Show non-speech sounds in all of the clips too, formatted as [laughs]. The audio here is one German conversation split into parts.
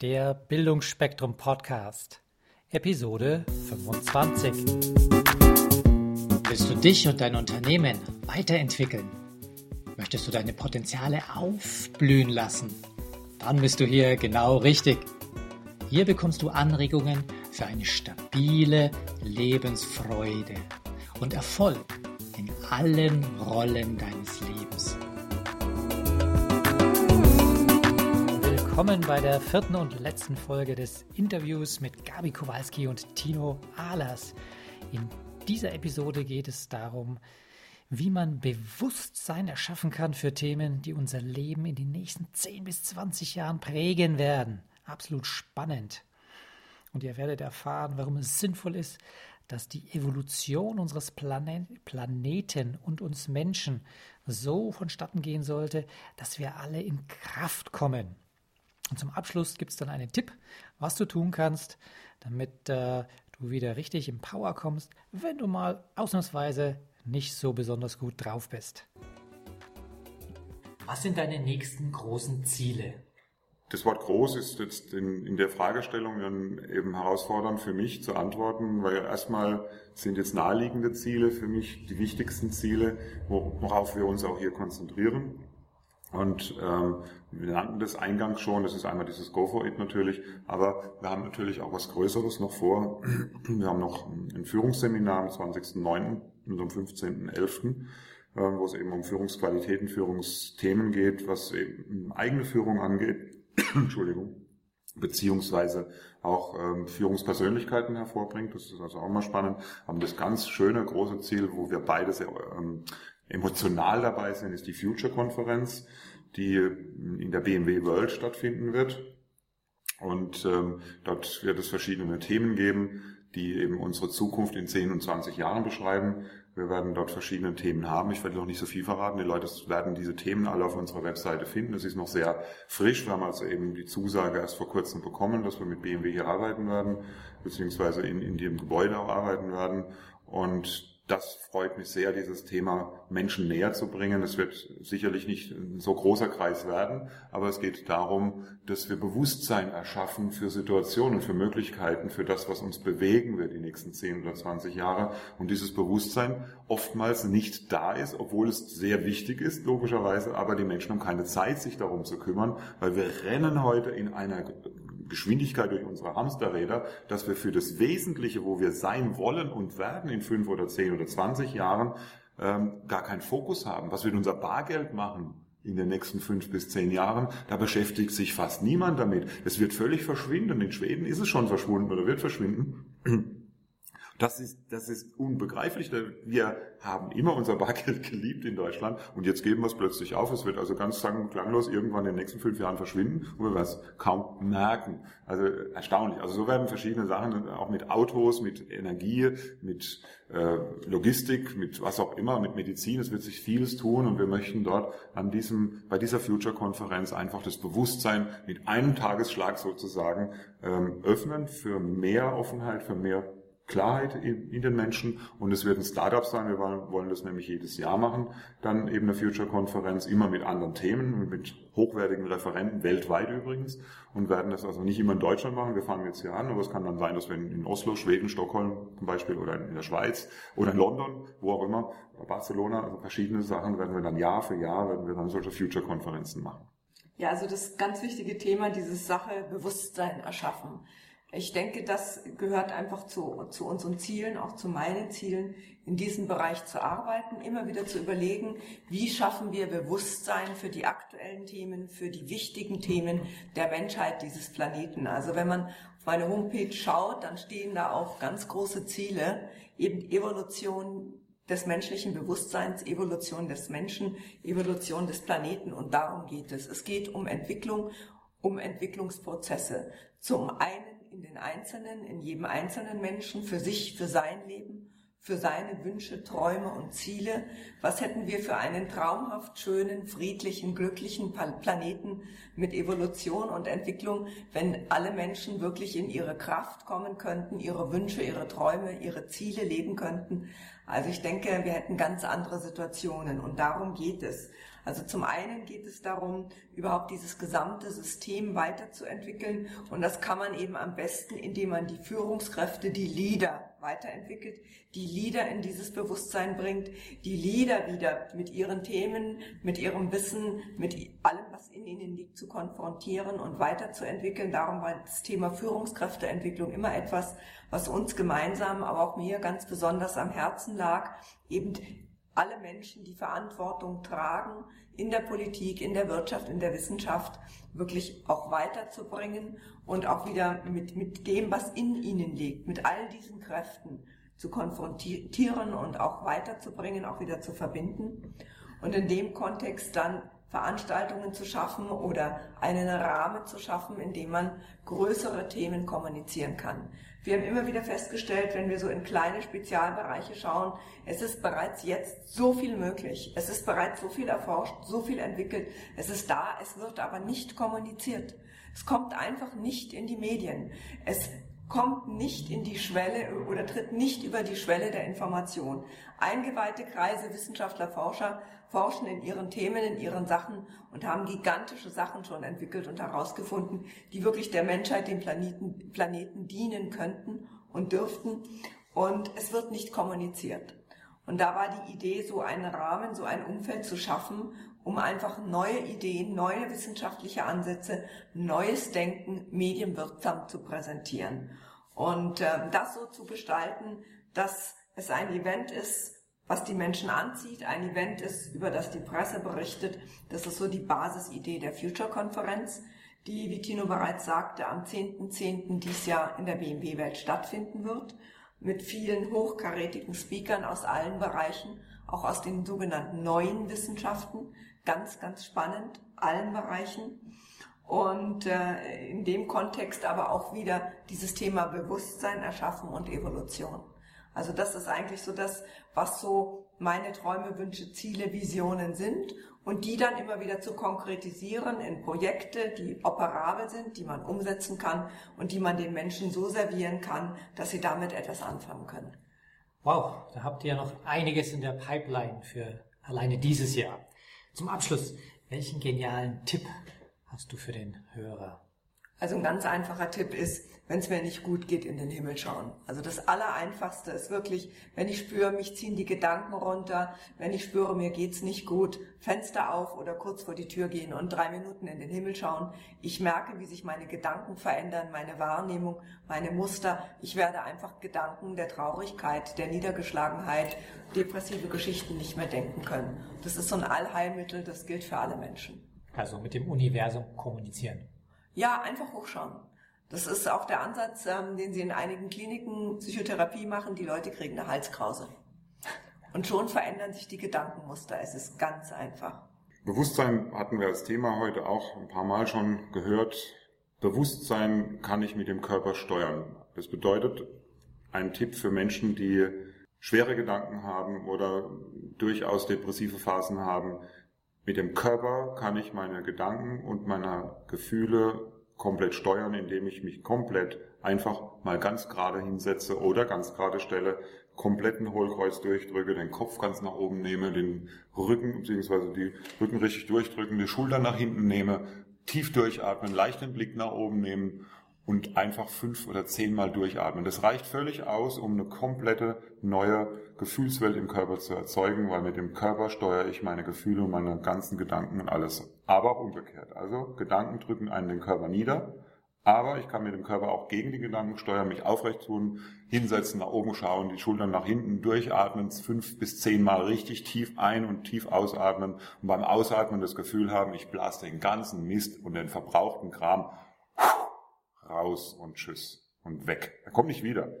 Der Bildungsspektrum Podcast, Episode 25. Willst du dich und dein Unternehmen weiterentwickeln? Möchtest du deine Potenziale aufblühen lassen? Dann bist du hier genau richtig. Hier bekommst du Anregungen für eine stabile Lebensfreude und Erfolg in allen Rollen deines Lebens. Willkommen bei der vierten und letzten Folge des Interviews mit Gabi Kowalski und Tino Ahlers. In dieser Episode geht es darum, wie man Bewusstsein erschaffen kann für Themen, die unser Leben in den nächsten 10 bis 20 Jahren prägen werden. Absolut spannend. Und ihr werdet erfahren, warum es sinnvoll ist, dass die Evolution unseres Planet Planeten und uns Menschen so vonstatten gehen sollte, dass wir alle in Kraft kommen. Und zum Abschluss gibt es dann einen Tipp, was du tun kannst, damit äh, du wieder richtig im Power kommst, wenn du mal ausnahmsweise nicht so besonders gut drauf bist. Was sind deine nächsten großen Ziele? Das Wort groß ist jetzt in, in, der Fragestellung dann eben herausfordernd für mich zu antworten, weil erstmal sind jetzt naheliegende Ziele für mich die wichtigsten Ziele, worauf wir uns auch hier konzentrieren. Und ähm, wir nannten das eingangs schon, das ist einmal dieses Go for It natürlich, aber wir haben natürlich auch was Größeres noch vor. [clears throat] Wir haben noch ein Führungsseminar am 20.09. und am 15.11., äh, wo es eben um Führungsqualitäten, Führungsthemen geht, was eben eigene Führung angeht. [clears throat] Entschuldigung beziehungsweise auch ähm, Führungspersönlichkeiten hervorbringt. Das ist also auch mal spannend. Haben das ganz schöne große Ziel, wo wir beide sehr ähm, emotional dabei sind, ist die Future-Konferenz, die in der BMW World stattfinden wird. Und ähm, dort wird es verschiedene Themen geben, die eben unsere Zukunft in 10 und 20 Jahren beschreiben. Wir werden dort verschiedene Themen haben. Ich werde noch nicht so viel verraten. Die Leute werden diese Themen alle auf unserer Webseite finden. Es ist noch sehr frisch. Wir haben also eben die Zusage erst vor kurzem bekommen, dass wir mit BMW hier arbeiten werden, beziehungsweise in, in dem Gebäude auch arbeiten werden. Und das freut mich sehr, dieses Thema Menschen näher zu bringen. Es wird sicherlich nicht ein so großer Kreis werden, aber es geht darum, dass wir Bewusstsein erschaffen für Situationen, für Möglichkeiten, für das, was uns bewegen wird die nächsten 10 oder 20 Jahre. Und dieses Bewusstsein oftmals nicht da ist, obwohl es sehr wichtig ist, logischerweise, aber die Menschen haben keine Zeit, sich darum zu kümmern, weil wir rennen heute in einer Geschwindigkeit durch unsere Hamsterräder, dass wir für das Wesentliche, wo wir sein wollen und werden in fünf oder zehn oder zwanzig Jahren, ähm, gar keinen Fokus haben. Was wird unser Bargeld machen? in den nächsten fünf bis zehn Jahren. Da beschäftigt sich fast niemand damit. Es wird völlig verschwinden. In Schweden ist es schon verschwunden oder wird verschwinden. Das ist, das ist unbegreiflich. Wir haben immer unser Bargeld [laughs] geliebt in Deutschland und jetzt geben wir es plötzlich auf. Es wird also ganz klanglos irgendwann in den nächsten fünf Jahren verschwinden und wir werden es kaum merken. Also erstaunlich. Also so werden verschiedene Sachen, auch mit Autos, mit Energie, mit äh, Logistik, mit was auch immer, mit Medizin. Es wird sich vieles tun und wir möchten dort an diesem, bei dieser Future-Konferenz einfach das Bewusstsein mit einem Tagesschlag sozusagen ähm, öffnen für mehr Offenheit, für mehr Klarheit in, in, den Menschen und es wird ein Startup sein. Wir wollen, das nämlich jedes Jahr machen. Dann eben eine Future-Konferenz, immer mit anderen Themen, mit hochwertigen Referenten, weltweit übrigens, und werden das also nicht immer in Deutschland machen. Wir fangen jetzt hier an, aber es kann dann sein, dass wir in Oslo, Schweden, Stockholm zum Beispiel oder in der Schweiz oder in London, wo auch immer, Barcelona, also verschiedene Sachen werden wir dann Jahr für Jahr, werden wir dann solche Future-Konferenzen machen. Ja, also das ganz wichtige Thema, dieses Sache Bewusstsein erschaffen. Ich denke, das gehört einfach zu, zu unseren Zielen, auch zu meinen Zielen, in diesem Bereich zu arbeiten, immer wieder zu überlegen, wie schaffen wir Bewusstsein für die aktuellen Themen, für die wichtigen Themen der Menschheit dieses Planeten. Also wenn man auf meine Homepage schaut, dann stehen da auch ganz große Ziele, eben Evolution des menschlichen Bewusstseins, Evolution des Menschen, Evolution des Planeten und darum geht es. Es geht um Entwicklung, um Entwicklungsprozesse. Zum einen in den Einzelnen, in jedem einzelnen Menschen, für sich, für sein Leben, für seine Wünsche, Träume und Ziele. Was hätten wir für einen traumhaft schönen, friedlichen, glücklichen Planeten mit Evolution und Entwicklung, wenn alle Menschen wirklich in ihre Kraft kommen könnten, ihre Wünsche, ihre Träume, ihre Ziele leben könnten. Also ich denke, wir hätten ganz andere Situationen und darum geht es. Also zum einen geht es darum, überhaupt dieses gesamte System weiterzuentwickeln und das kann man eben am besten, indem man die Führungskräfte, die Leader weiterentwickelt, die Leader in dieses Bewusstsein bringt, die Leader wieder mit ihren Themen, mit ihrem Wissen, mit allem, was in ihnen liegt, zu konfrontieren und weiterzuentwickeln. Darum war das Thema Führungskräfteentwicklung immer etwas, was uns gemeinsam, aber auch mir ganz besonders am Herzen lag, eben alle Menschen, die Verantwortung tragen, in der Politik, in der Wirtschaft, in der Wissenschaft, wirklich auch weiterzubringen und auch wieder mit, mit dem, was in ihnen liegt, mit all diesen Kräften zu konfrontieren und auch weiterzubringen, auch wieder zu verbinden. Und in dem Kontext dann Veranstaltungen zu schaffen oder einen Rahmen zu schaffen, in dem man größere Themen kommunizieren kann. Wir haben immer wieder festgestellt, wenn wir so in kleine Spezialbereiche schauen, es ist bereits jetzt so viel möglich. Es ist bereits so viel erforscht, so viel entwickelt. Es ist da, es wird aber nicht kommuniziert. Es kommt einfach nicht in die Medien. Es kommt nicht in die Schwelle oder tritt nicht über die Schwelle der Information. Eingeweihte Kreise, Wissenschaftler, Forscher forschen in ihren Themen, in ihren Sachen und haben gigantische Sachen schon entwickelt und herausgefunden, die wirklich der Menschheit, dem Planeten, Planeten dienen könnten und dürften. Und es wird nicht kommuniziert. Und da war die Idee, so einen Rahmen, so ein Umfeld zu schaffen, um einfach neue Ideen, neue wissenschaftliche Ansätze, neues Denken medienwirksam zu präsentieren. Und äh, das so zu gestalten, dass es ein Event ist, was die Menschen anzieht, ein Event ist, über das die Presse berichtet. Das ist so die Basisidee der Future-Konferenz, die, wie Tino bereits sagte, am 10.10. .10. dies Jahr in der BMW-Welt stattfinden wird, mit vielen hochkarätigen Speakern aus allen Bereichen, auch aus den sogenannten neuen Wissenschaften, ganz, ganz spannend, allen Bereichen. Und äh, in dem Kontext aber auch wieder dieses Thema Bewusstsein erschaffen und Evolution. Also das ist eigentlich so das, was so meine Träume, Wünsche, Ziele, Visionen sind und die dann immer wieder zu konkretisieren in Projekte, die operabel sind, die man umsetzen kann und die man den Menschen so servieren kann, dass sie damit etwas anfangen können. Wow, da habt ihr ja noch einiges in der Pipeline für alleine dieses Jahr. Zum Abschluss, welchen genialen Tipp hast du für den Hörer? Also ein ganz einfacher Tipp ist, wenn es mir nicht gut geht, in den Himmel schauen. Also das Allereinfachste ist wirklich, wenn ich spüre, mich ziehen die Gedanken runter, wenn ich spüre, mir geht's nicht gut, Fenster auf oder kurz vor die Tür gehen und drei Minuten in den Himmel schauen. Ich merke, wie sich meine Gedanken verändern, meine Wahrnehmung, meine Muster. Ich werde einfach Gedanken der Traurigkeit, der Niedergeschlagenheit, depressive Geschichten nicht mehr denken können. Das ist so ein Allheilmittel, das gilt für alle Menschen. Also mit dem Universum kommunizieren. Ja, einfach hochschauen. Das ist auch der Ansatz, ähm, den sie in einigen Kliniken Psychotherapie machen. Die Leute kriegen eine Halskrause. Und schon verändern sich die Gedankenmuster. Es ist ganz einfach. Bewusstsein hatten wir als Thema heute auch ein paar Mal schon gehört. Bewusstsein kann ich mit dem Körper steuern. Das bedeutet, ein Tipp für Menschen, die schwere Gedanken haben oder durchaus depressive Phasen haben. Mit dem Körper kann ich meine Gedanken und meine Gefühle komplett steuern, indem ich mich komplett einfach mal ganz gerade hinsetze oder ganz gerade stelle, kompletten Hohlkreuz durchdrücke, den Kopf ganz nach oben nehme, den Rücken bzw. die Rücken richtig durchdrücken, die Schultern nach hinten nehme, tief durchatmen, leicht den Blick nach oben nehmen und einfach fünf oder zehnmal durchatmen. Das reicht völlig aus, um eine komplette neue Gefühlswelt im Körper zu erzeugen, weil mit dem Körper steuere ich meine Gefühle und meine ganzen Gedanken und alles. Aber auch umgekehrt. Also Gedanken drücken einen den Körper nieder, aber ich kann mit dem Körper auch gegen die Gedanken steuern, mich aufrecht tun, hinsetzen, nach oben schauen, die Schultern nach hinten durchatmen, fünf bis zehnmal richtig tief ein und tief ausatmen und beim Ausatmen das Gefühl haben, ich blase den ganzen Mist und den verbrauchten Kram raus und tschüss und weg. Er kommt nicht wieder.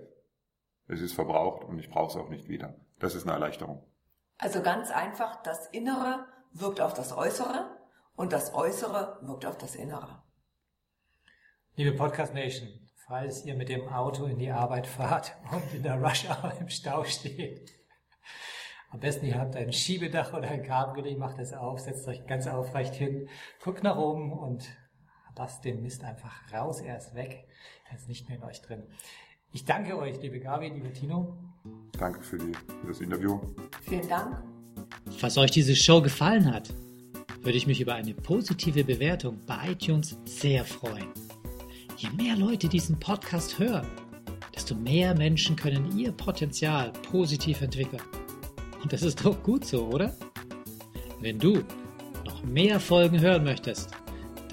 Es ist verbraucht und ich brauche es auch nicht wieder. Das ist eine Erleichterung. Also ganz einfach, das Innere wirkt auf das Äußere und das Äußere wirkt auf das Innere. Liebe Podcast Nation, falls ihr mit dem Auto in die Arbeit fahrt [laughs] und in der Rush Hour im Stau steht, am besten ihr habt ein Schiebedach oder ein Cabriolet, macht es auf, setzt euch ganz aufrecht hin, guckt nach oben und lasst den Mist einfach raus, er ist weg, er ist nicht mehr in euch drin. Ich danke euch, liebe Gabi, liebe Tino. Danke für, die, für das Interview. Vielen Dank. Falls euch diese Show gefallen hat, würde ich mich über eine positive Bewertung bei iTunes sehr freuen. Je mehr Leute diesen Podcast hören, desto mehr Menschen können ihr Potenzial positiv entwickeln. Und das ist doch gut so, oder? Wenn du noch mehr Folgen hören möchtest,